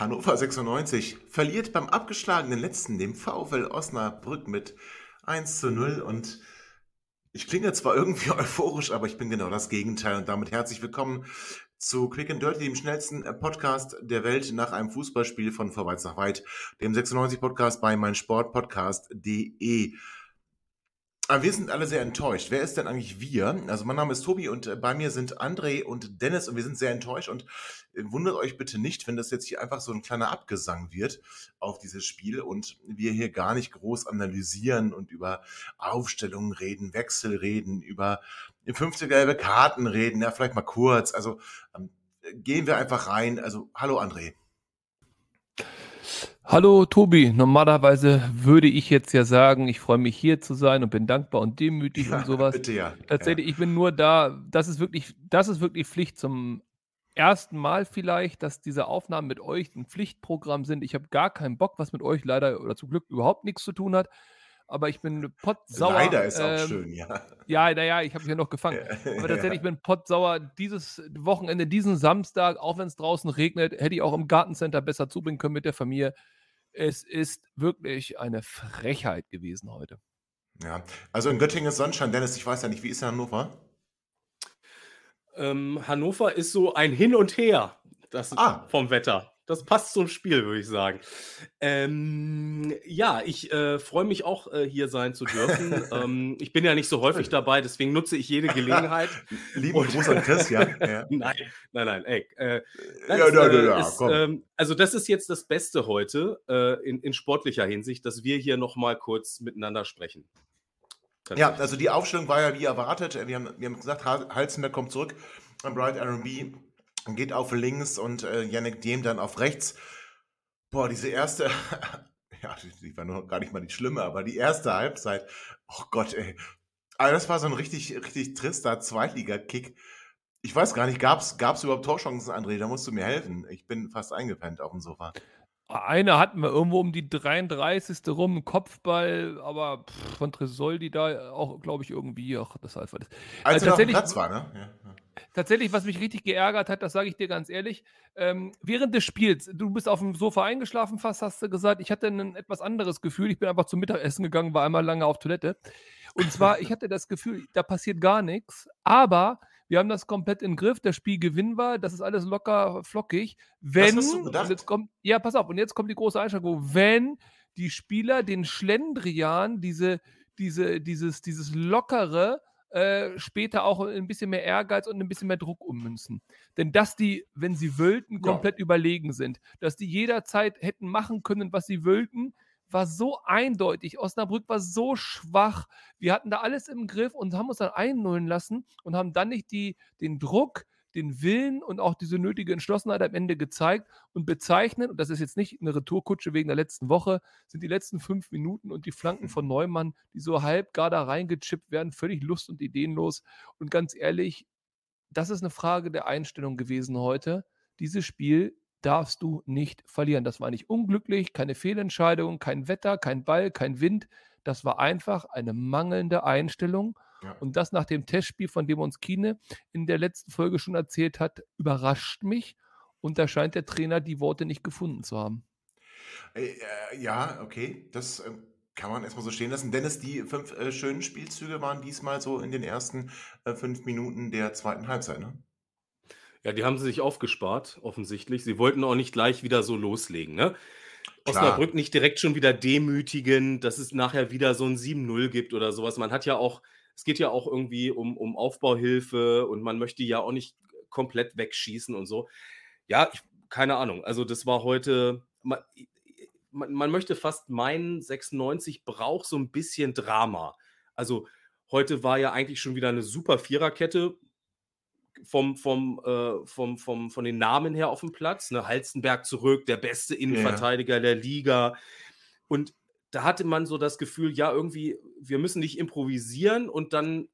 Hannover 96 verliert beim abgeschlagenen letzten dem VfL Osnabrück mit 1 zu 0 und ich klinge zwar irgendwie euphorisch, aber ich bin genau das Gegenteil und damit herzlich willkommen zu Quick and Dirty, dem schnellsten Podcast der Welt nach einem Fußballspiel von Vorwärts nach Weit, dem 96 Podcast bei meinsportpodcast.de. Aber wir sind alle sehr enttäuscht. Wer ist denn eigentlich wir? Also mein Name ist Tobi und äh, bei mir sind André und Dennis und wir sind sehr enttäuscht und äh, wundert euch bitte nicht, wenn das jetzt hier einfach so ein kleiner Abgesang wird auf dieses Spiel und wir hier gar nicht groß analysieren und über Aufstellungen reden, Wechsel reden, über 50 gelbe Karten reden, ja, vielleicht mal kurz. Also ähm, gehen wir einfach rein. Also hallo André. Hallo Tobi, normalerweise würde ich jetzt ja sagen, ich freue mich hier zu sein und bin dankbar und demütig ja, und sowas. Bitte ja. Tatsächlich, ja. ich bin nur da, das ist wirklich, das ist wirklich Pflicht zum ersten Mal vielleicht, dass diese Aufnahmen mit euch ein Pflichtprogramm sind. Ich habe gar keinen Bock, was mit euch leider oder zum Glück überhaupt nichts zu tun hat. Aber ich bin pottsauer. Leider ist auch ähm, schön, ja. Ja, naja, ich habe mich ja noch gefangen. Aber tatsächlich, ich bin pottsauer. Dieses Wochenende, diesen Samstag, auch wenn es draußen regnet, hätte ich auch im Gartencenter besser zubringen können mit der Familie. Es ist wirklich eine Frechheit gewesen heute. Ja, also in Göttingen ist Sonnenschein. Dennis, ich weiß ja nicht, wie ist in Hannover? Ähm, Hannover ist so ein Hin und Her das ah. vom Wetter. Das passt zum Spiel, würde ich sagen. Ähm, ja, ich äh, freue mich auch, äh, hier sein zu dürfen. ähm, ich bin ja nicht so häufig dabei, deswegen nutze ich jede Gelegenheit. Lieben Gruß an Chris, ja. ja. nein, nein, nein, ey. Äh, ja, ja, ja, ja, ist, ähm, also das ist jetzt das Beste heute äh, in, in sportlicher Hinsicht, dass wir hier nochmal kurz miteinander sprechen. Ja, also die Aufstellung war ja wie erwartet. Wir haben, wir haben gesagt, Halzenberg kommt zurück. Bright R&B geht auf links und äh, Yannick Diem dann auf rechts. Boah, diese erste, ja, die war noch gar nicht mal die schlimme, aber die erste Halbzeit, oh Gott, ey. Also das war so ein richtig, richtig trister Zweitliga-Kick. Ich weiß gar nicht, gab es überhaupt Torchancen, André? Da musst du mir helfen. Ich bin fast eingepennt auf dem Sofa. Eine hatten wir irgendwo um die 33. rum, Kopfball, aber pff, von Tresoldi da auch, glaube ich, irgendwie, ach, das heißt, das. Als also tatsächlich, Platz war, ne? Ja. Tatsächlich, was mich richtig geärgert hat, das sage ich dir ganz ehrlich, ähm, während des Spiels, du bist auf dem Sofa eingeschlafen fast, hast du gesagt, ich hatte ein etwas anderes Gefühl, ich bin einfach zum Mittagessen gegangen, war einmal lange auf Toilette. Und zwar, ich hatte das Gefühl, da passiert gar nichts, aber wir haben das komplett im Griff, das Spiel gewinnbar, das ist alles locker flockig. Wenn, Was hast du gedacht? Jetzt kommt, ja, pass auf, und jetzt kommt die große Einschränkung, wenn die Spieler den Schlendrian, diese, diese, dieses, dieses lockere, äh, später auch ein bisschen mehr Ehrgeiz und ein bisschen mehr Druck ummünzen. Denn dass die, wenn sie wollten, komplett ja. überlegen sind, dass die jederzeit hätten machen können, was sie wollten, war so eindeutig. Osnabrück war so schwach. Wir hatten da alles im Griff und haben uns dann einnullen lassen und haben dann nicht die, den Druck, den Willen und auch diese nötige Entschlossenheit am Ende gezeigt und bezeichnet, und das ist jetzt nicht eine Retourkutsche wegen der letzten Woche, sind die letzten fünf Minuten und die Flanken von Neumann, die so halb gar da reingechippt werden, völlig lust- und ideenlos. Und ganz ehrlich, das ist eine Frage der Einstellung gewesen heute. Dieses Spiel darfst du nicht verlieren. Das war nicht unglücklich, keine Fehlentscheidung, kein Wetter, kein Ball, kein Wind. Das war einfach eine mangelnde Einstellung. Ja. Und das nach dem Testspiel, von dem uns Kine in der letzten Folge schon erzählt hat, überrascht mich. Und da scheint der Trainer die Worte nicht gefunden zu haben. Äh, ja, okay, das äh, kann man erstmal so stehen lassen. Dennis, die fünf äh, schönen Spielzüge waren diesmal so in den ersten äh, fünf Minuten der zweiten Halbzeit, ne? Ja, die haben sie sich aufgespart, offensichtlich. Sie wollten auch nicht gleich wieder so loslegen, ne? Osnabrück nicht direkt schon wieder demütigen, dass es nachher wieder so ein 7-0 gibt oder sowas. Man hat ja auch, es geht ja auch irgendwie um, um Aufbauhilfe und man möchte ja auch nicht komplett wegschießen und so. Ja, ich, keine Ahnung. Also, das war heute. Man, man, man möchte fast meinen, 96 braucht so ein bisschen Drama. Also, heute war ja eigentlich schon wieder eine super Viererkette vom, vom, äh, vom, vom, von den Namen her auf dem Platz. Ne? Halstenberg zurück, der beste Innenverteidiger ja. der Liga. Und da hatte man so das Gefühl, ja, irgendwie, wir müssen nicht improvisieren und dann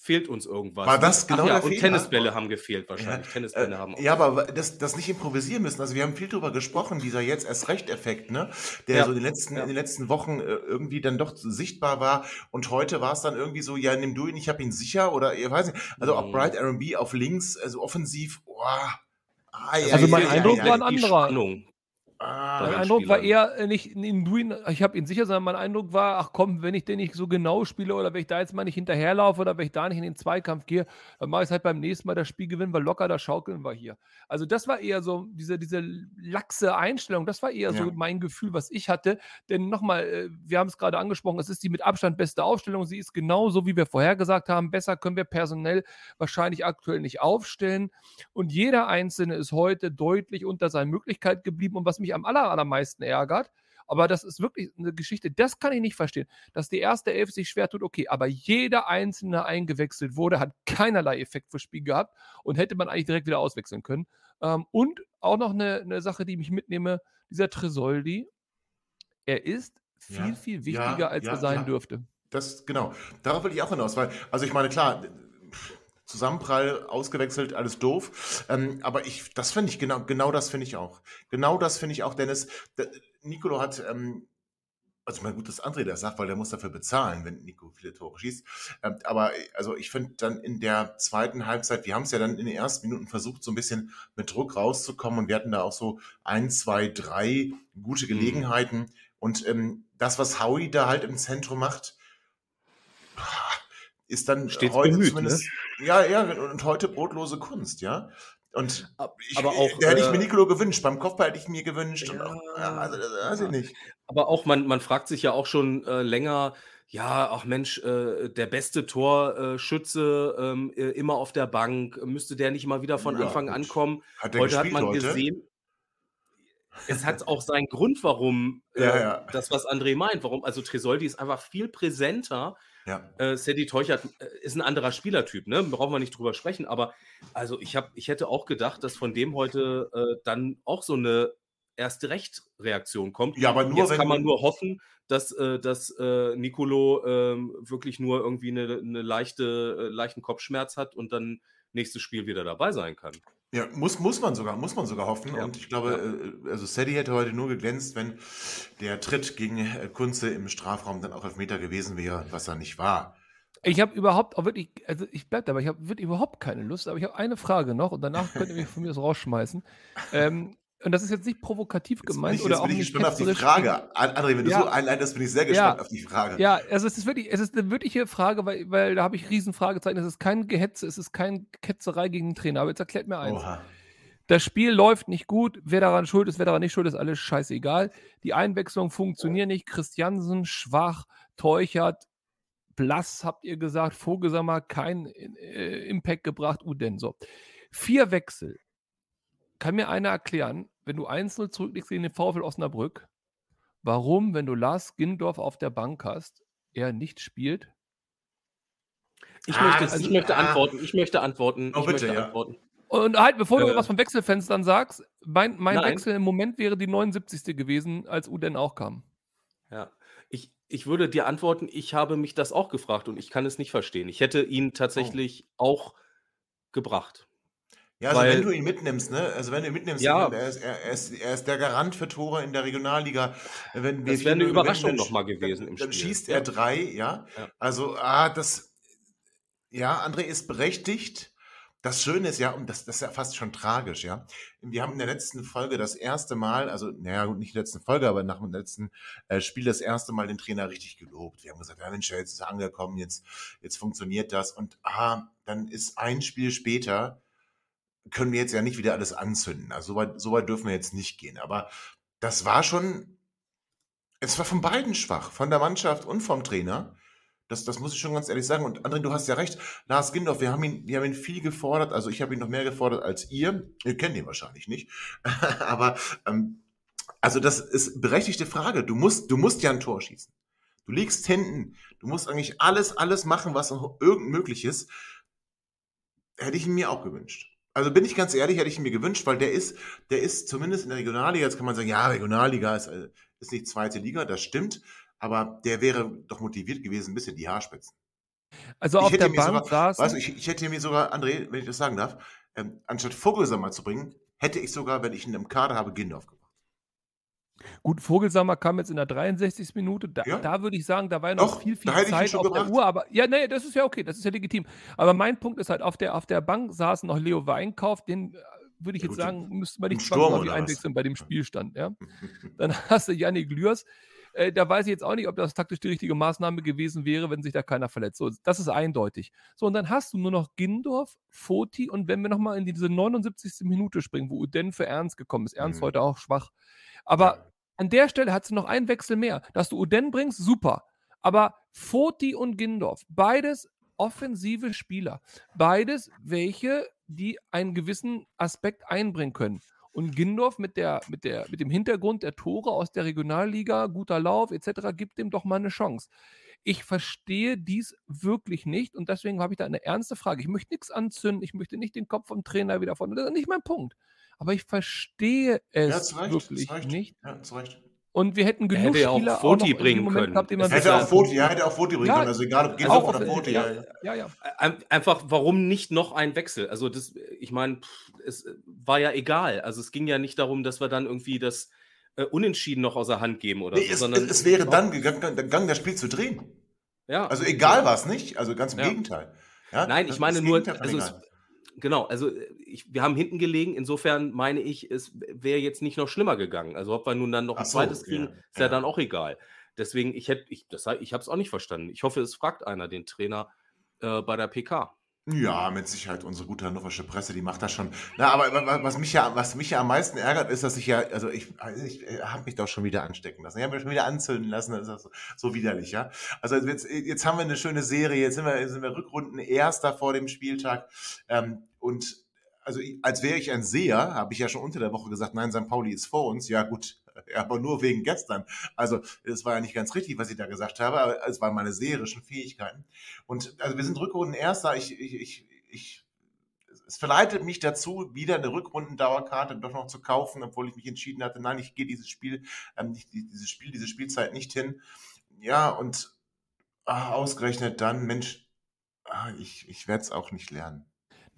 fehlt uns irgendwas. War das genau Ach ja, Und Tennisbälle haben gefehlt wahrscheinlich. Ja, Tennisbälle äh, haben auch Ja, aber das, das nicht improvisieren müssen. Also wir haben viel darüber gesprochen, dieser jetzt erst Recht-Effekt, ne? Der ja. so in den letzten, ja. in den letzten Wochen äh, irgendwie dann doch sichtbar war. Und heute war es dann irgendwie so, ja, nimm du ihn, ich habe ihn sicher oder ihr weiß nicht. Also mhm. auch Bright R&B auf links, also offensiv, oh, ah, ja, also mein Eindruck war ein anderer. Spannung. Ah, mein Eindruck war eher äh, nicht in Duin, ich habe ihn sicher, sondern mein Eindruck war, ach komm, wenn ich den nicht so genau spiele oder wenn ich da jetzt mal nicht hinterherlaufe oder wenn ich da nicht in den Zweikampf gehe, dann mache ich es halt beim nächsten Mal das Spiel gewinnen, weil locker das Schaukeln war hier. Also das war eher so diese, diese laxe Einstellung, das war eher ja. so mein Gefühl, was ich hatte. Denn nochmal, äh, wir haben es gerade angesprochen, es ist die mit Abstand beste Aufstellung. Sie ist genau so, wie wir vorher gesagt haben. Besser können wir personell wahrscheinlich aktuell nicht aufstellen. Und jeder Einzelne ist heute deutlich unter seinen Möglichkeiten geblieben. Und was mich mich am aller, allermeisten ärgert. Aber das ist wirklich eine Geschichte, das kann ich nicht verstehen. Dass die erste Elf sich schwer tut, okay, aber jeder Einzelne eingewechselt wurde, hat keinerlei Effekt fürs Spiel gehabt und hätte man eigentlich direkt wieder auswechseln können. Ähm, und auch noch eine, eine Sache, die ich mitnehme, dieser Tresoldi, er ist viel, ja, viel wichtiger, ja, als ja, er sein dürfte. Das, genau. Darauf will ich auch hinaus, weil, also ich meine, klar, Zusammenprall, ausgewechselt, alles doof. Ähm, aber ich, das finde ich, genau, genau das finde ich auch. Genau das finde ich auch, Dennis. Der, Nicolo hat, ähm, also mein gut, dass André das sagt, weil der muss dafür bezahlen, wenn Nico viele Tore schießt. Ähm, aber also ich finde dann in der zweiten Halbzeit, wir haben es ja dann in den ersten Minuten versucht, so ein bisschen mit Druck rauszukommen und wir hatten da auch so ein, zwei, drei gute mhm. Gelegenheiten. Mhm. Und ähm, das, was Howie da halt im Zentrum macht, ist dann Stets heute bemüht, zumindest, ne? ja, ja, und heute brotlose Kunst, ja. Und ich, aber auch, da hätte ich mir äh, Nicolo gewünscht. Beim Kopfball hätte ich mir gewünscht. Ja, auch, ja, also, weiß ich nicht. Aber auch, man, man fragt sich ja auch schon äh, länger, ja, ach Mensch, äh, der beste Torschütze äh, immer auf der Bank, müsste der nicht mal wieder von ja, Anfang an kommen? Hat heute hat man heute? gesehen, es hat auch seinen Grund, warum äh, ja, ja. das, was André meint, warum, also Tresoldi ist einfach viel präsenter ja. Äh, Sadie Teuchert äh, ist ein anderer Spielertyp, ne? Brauchen wir nicht drüber sprechen, aber also ich, hab, ich hätte auch gedacht, dass von dem heute äh, dann auch so eine erste Recht-Reaktion kommt. Ja, aber nur Jetzt kann man nur hoffen, dass, äh, dass äh, Nicolo äh, wirklich nur irgendwie eine, eine leichte, äh, leichten Kopfschmerz hat und dann nächstes Spiel wieder dabei sein kann. Ja, muss, muss man sogar, muss man sogar hoffen. Ja. Und ich glaube, ja. Äh, also Sadie hätte heute nur geglänzt, wenn der Tritt gegen äh, Kunze im Strafraum dann auch Elfmeter gewesen wäre, was er nicht war. Ich habe überhaupt auch wirklich, also ich bleibe dabei, ich habe wirklich überhaupt keine Lust, aber ich habe eine Frage noch und danach könnt ihr mich von mir aus rausschmeißen. Ähm, und das ist jetzt nicht provokativ jetzt gemeint ich, oder auch bin ich gespannt auf die Frage. André, wenn du ja. so einleitest, bin ich sehr gespannt ja. auf die Frage. Ja, also es ist wirklich, es ist eine wirkliche Frage, weil, weil da habe ich riesen Fragezeichen. Es ist kein Gehetze, es ist keine Ketzerei gegen den Trainer. Aber jetzt erklärt mir eins. Oha. Das Spiel läuft nicht gut. Wer daran schuld ist, wer daran nicht schuld ist, alles scheißegal. Die Einwechslung funktioniert nicht. Christiansen schwach, Teuchert, blass, habt ihr gesagt. Vogelsammer kein äh, Impact gebracht. Uden so. Vier Wechsel kann mir einer erklären, wenn du 1-0 zurückliegst gegen den VfL Osnabrück, warum, wenn du Lars Gindorf auf der Bank hast, er nicht spielt? Ich, ah, möchte, also, ich möchte ah, antworten. Ich möchte antworten. Oh, ich bitte, möchte ja. antworten. Und halt, bevor äh, du was von Wechselfenstern sagst, mein, mein Wechsel im Moment wäre die 79. gewesen, als Uden auch kam. Ja, ich, ich würde dir antworten, ich habe mich das auch gefragt und ich kann es nicht verstehen. Ich hätte ihn tatsächlich oh. auch gebracht. Ja, also Weil, wenn du ihn mitnimmst, ne? Also wenn du ihn mitnimmst, ja. er, ist, er, ist, er ist der Garant für Tore in der Regionalliga. Wenn das wäre eine Überraschung nochmal gewesen dann, im Spiel. Dann schießt er drei, ja? ja. Also, ah, das, ja, André ist berechtigt. Das Schöne ist ja, und das, das ist ja fast schon tragisch, ja. Wir haben in der letzten Folge das erste Mal, also, naja, nicht in der letzten Folge, aber nach dem letzten äh, Spiel das erste Mal den Trainer richtig gelobt. Wir haben gesagt, ja Mensch, jetzt ist er angekommen, jetzt, jetzt funktioniert das. Und ah, dann ist ein Spiel später, können wir jetzt ja nicht wieder alles anzünden. Also so weit, so weit dürfen wir jetzt nicht gehen. Aber das war schon, es war von beiden schwach, von der Mannschaft und vom Trainer. Das, das muss ich schon ganz ehrlich sagen. Und André, du hast ja recht. Lars Gindorf, wir haben ihn, wir haben ihn viel gefordert. Also ich habe ihn noch mehr gefordert als ihr. Ihr kennt ihn wahrscheinlich nicht. Aber ähm, also das ist berechtigte Frage. Du musst, du musst ja ein Tor schießen. Du liegst hinten. Du musst eigentlich alles, alles machen, was irgend möglich ist hätte ich mir auch gewünscht. Also bin ich ganz ehrlich, hätte ich ihn mir gewünscht, weil der ist, der ist zumindest in der Regionalliga, jetzt kann man sagen, ja, Regionalliga ist, äh, ist nicht zweite Liga, das stimmt, aber der wäre doch motiviert gewesen, ein bisschen die Haarspitzen. Also Ich auf hätte der Bank sogar, weißt du, ich, ich hätte mir sogar, André, wenn ich das sagen darf, ähm, anstatt Vogelsammer zu bringen, hätte ich sogar, wenn ich ihn im Kader habe, Gindorf gebracht. Gut, Vogelsammer kam jetzt in der 63. Minute. Da, Ja. da würde ich sagen, da war ja noch Doch, viel, viel Zeit auf gebracht. der Uhr. Aber ja, nee, das ist ja okay, das ist ja legitim. Aber mein Punkt ist halt, auf der, auf der Bank saß noch Leo Weinkauf, den äh, würde ich Ja, jetzt gut, sagen, müsste man nicht zwangsläufig was? einwechseln bei dem Spielstand. Ja? Dann hast du Yannick Lührs. Äh, da weiß ich jetzt auch nicht, ob das taktisch die richtige Maßnahme gewesen wäre, wenn sich da keiner verletzt. So, das ist eindeutig. So, und dann hast du nur noch Gindorf, Foti und wenn wir nochmal in diese 79. Minute springen, wo Uden für Ernst gekommen ist. Ernst Mhm. heute auch schwach. Aber Ja. an der Stelle hast du noch einen Wechsel mehr. Dass du Uden bringst, super. Aber Foti und Gindorf, beides offensive Spieler. Beides welche, die einen gewissen Aspekt einbringen können. Und Gindorf mit, der, mit, der, mit dem Hintergrund der Tore aus der Regionalliga, guter Lauf etc., gibt dem doch mal eine Chance. Ich verstehe dies wirklich nicht und deswegen habe ich da eine ernste Frage. Ich möchte nichts anzünden, ich möchte nicht den Kopf vom Trainer wieder von. Das ist nicht mein Punkt. Aber ich verstehe es Ja, wirklich nicht. Ja, zu Recht. Und wir hätten genug hätte ja auch Spieler Foti bringen können. gehabt, Hätte ja- auch Foti, ja, hätte auch Foti bringen Ja, können. Also egal ob auf oder der- Foti. Ja, ja. ja, ja. Ein- Einfach, warum nicht noch ein Wechsel? Also, das, ich meine, es war ja egal. Also, es ging ja nicht darum, dass wir dann irgendwie das äh, Unentschieden noch außer Hand geben oder Nee, so, es, sondern es, es wäre dann gegangen, gegangen, das Spiel zu drehen. ja. Also egal war es nicht, also ganz im Ja. Gegenteil. Ja, Nein, ich meine nur, also es. Genau, also äh, ich, wir haben hinten gelegen, insofern meine ich, es wäre jetzt nicht noch schlimmer gegangen. Also ob wir nun dann noch ein Ach so, zweites kriegen, ja, ist ja, ja. dann auch egal. Deswegen, ich hätte, ich, das, ich habe es auch nicht verstanden. Ich hoffe, es fragt einer den Trainer äh, bei der PK. Ja, mit Sicherheit unsere gute hannoversche Presse, die macht das schon. Na, aber wa- wa- was mich ja, was mich ja am meisten ärgert, ist, dass ich ja, also ich, also ich habe mich doch schon wieder anstecken lassen. Ich habe mich schon wieder anzünden lassen. Das ist so, so widerlich, ja. Also jetzt, jetzt haben wir eine schöne Serie. Jetzt sind wir, sind wir Rückrunden Erster vor dem Spieltag. Ähm, und also als wäre ich ein Seher, habe ich ja schon unter der Woche gesagt, nein, St. Pauli ist vor uns. Ja gut, ja, aber nur wegen gestern. Also das war ja nicht ganz richtig, was ich da gesagt habe, aber es waren meine seherischen Fähigkeiten. Und also wir sind Rückrunden Erster. Ich, ich, ich, ich, es verleitet mich dazu, wieder eine Rückrundendauerkarte doch noch zu kaufen, obwohl ich mich entschieden hatte, nein, ich gehe dieses Spiel, ähm, nicht, die- dieses Spiel, diese Spielzeit nicht hin. Ja, und ah, ausgerechnet dann, Mensch, ah, ich, ich werde es auch nicht lernen.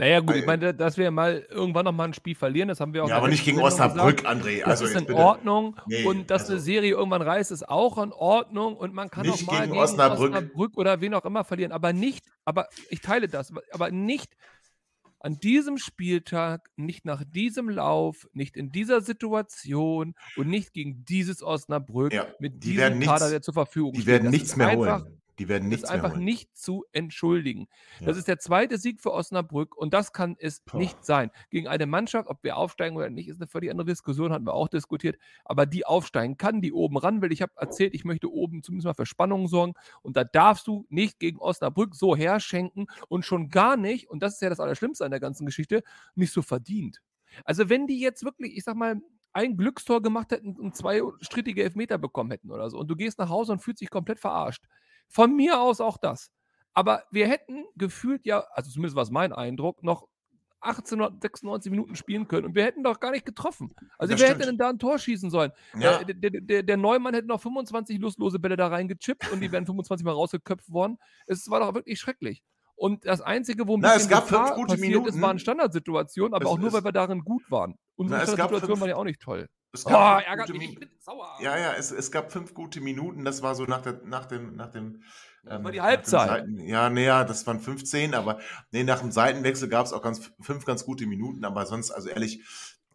Naja, gut, ich meine, dass wir mal irgendwann noch mal ein Spiel verlieren, das haben wir auch Ja, aber nicht gegen Sendung Osnabrück, gesagt. André. Das Also ist jetzt in bitte. Ordnung. Nee, und dass also- eine Serie irgendwann reißt, ist auch in Ordnung. Und man kann auch mal gegen gegen, Osnabrück. Osnabrück. oder wen auch immer verlieren. Aber nicht, aber ich teile das, aber nicht an diesem Spieltag, nicht nach diesem Lauf, nicht in dieser Situation und nicht gegen dieses Osnabrück Ja, mit die diesem werden Kader, nichts- der zur Verfügung Die steht. werden Das nichts ist mehr holen. Die werden Das nichts ist einfach nicht zu entschuldigen. Das Ja. ist der zweite Sieg für Osnabrück und das kann es Boah. nicht sein. Gegen eine Mannschaft, ob wir aufsteigen oder nicht, ist eine völlig andere Diskussion, hatten wir auch diskutiert. Aber die aufsteigen kann, die oben ran will. Ich habe erzählt, ich möchte oben zumindest mal für Spannung sorgen und da darfst du nicht gegen Osnabrück so herschenken und schon gar nicht, und das ist ja das Allerschlimmste an der ganzen Geschichte, nicht so verdient. Also wenn die jetzt wirklich, ich sag mal, ein Glückstor gemacht hätten und zwei strittige Elfmeter bekommen hätten oder so und du gehst nach Hause und fühlst dich komplett verarscht. Von mir aus auch das. Aber wir hätten gefühlt ja, also zumindest war es mein Eindruck, noch 1896 Minuten spielen können und wir hätten doch gar nicht getroffen. Also Das wer stimmt. hätte denn da ein Tor schießen sollen? Ja. Äh, der, der, der Neumann hätte noch 25 lustlose Bälle da reingechippt und die wären 25 Mal rausgeköpft worden. Es war doch wirklich schrecklich. Und das Einzige, wo ein Na, es bisschen gab fünf Gefahr gute passiert ist, Minuten. waren Standardsituationen, aber Es auch nur, ist- weil wir darin gut waren. Unsere Na, fünf- waren ja auch nicht toll. Es Oh, gab fünf ärgert mich, ich bin sauer. Ja, ja, es, es gab fünf gute Minuten, das war so nach, der, nach dem, nach dem, Das war die Halbzeit. Seiten, ja, naja, das waren 15, aber nee, nach dem Seitenwechsel gab es auch ganz, fünf ganz gute Minuten, aber sonst, also ehrlich,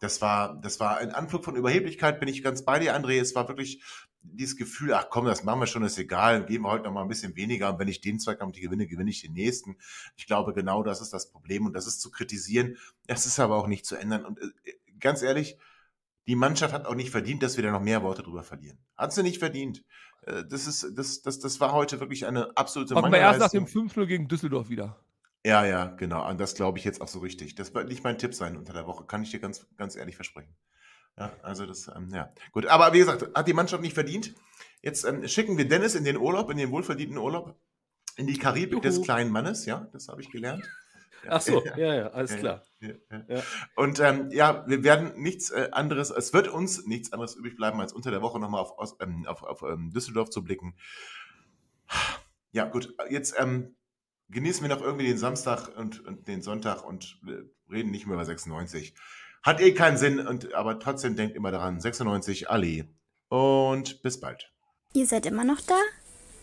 das war, das war ein Anflug von Überheblichkeit, bin ich ganz bei dir, André. Es war wirklich dieses Gefühl, ach komm, das machen wir schon, ist egal, geben wir heute noch mal ein bisschen weniger und wenn ich den Zweikampf nicht gewinne, gewinne ich den nächsten. Ich glaube, genau das ist das Problem und das ist zu kritisieren. Das ist aber auch nicht zu ändern und äh, ganz ehrlich, die Mannschaft hat auch nicht verdient, dass wir da noch mehr Worte drüber verlieren. Hat sie nicht verdient. Äh, Das, ist, das, das, das war heute wirklich eine absolute Machen wir erst nach dem Mangelleistung. 5-0 gegen Düsseldorf wieder. Ja, ja, genau. Und das glaube ich jetzt auch so richtig. Das wird nicht mein Tipp sein unter der Woche, kann ich dir ganz, ganz ehrlich versprechen. Ja, also das, ähm, ja, gut. Aber wie gesagt, hat die Mannschaft nicht verdient. Jetzt ähm, schicken wir Dennis in den Urlaub, in den wohlverdienten Urlaub, in die Karibik des Juhu. kleinen Mannes, ja, das habe ich gelernt. Ach so, ja, ja, alles Ja, klar. Ja, ja. Ja. Und ähm, ja, wir werden nichts äh, anderes, es wird uns nichts anderes übrig bleiben, als unter der Woche nochmal auf, Ost- ähm, auf, auf ähm, Düsseldorf zu blicken. Ja, gut, jetzt ähm, genießen wir noch irgendwie den Samstag und, und den Sonntag und äh, reden nicht mehr über 96. Hat eh keinen Sinn, und, aber trotzdem denkt immer daran, 96 Ali. Und bis bald. Ihr seid immer noch da?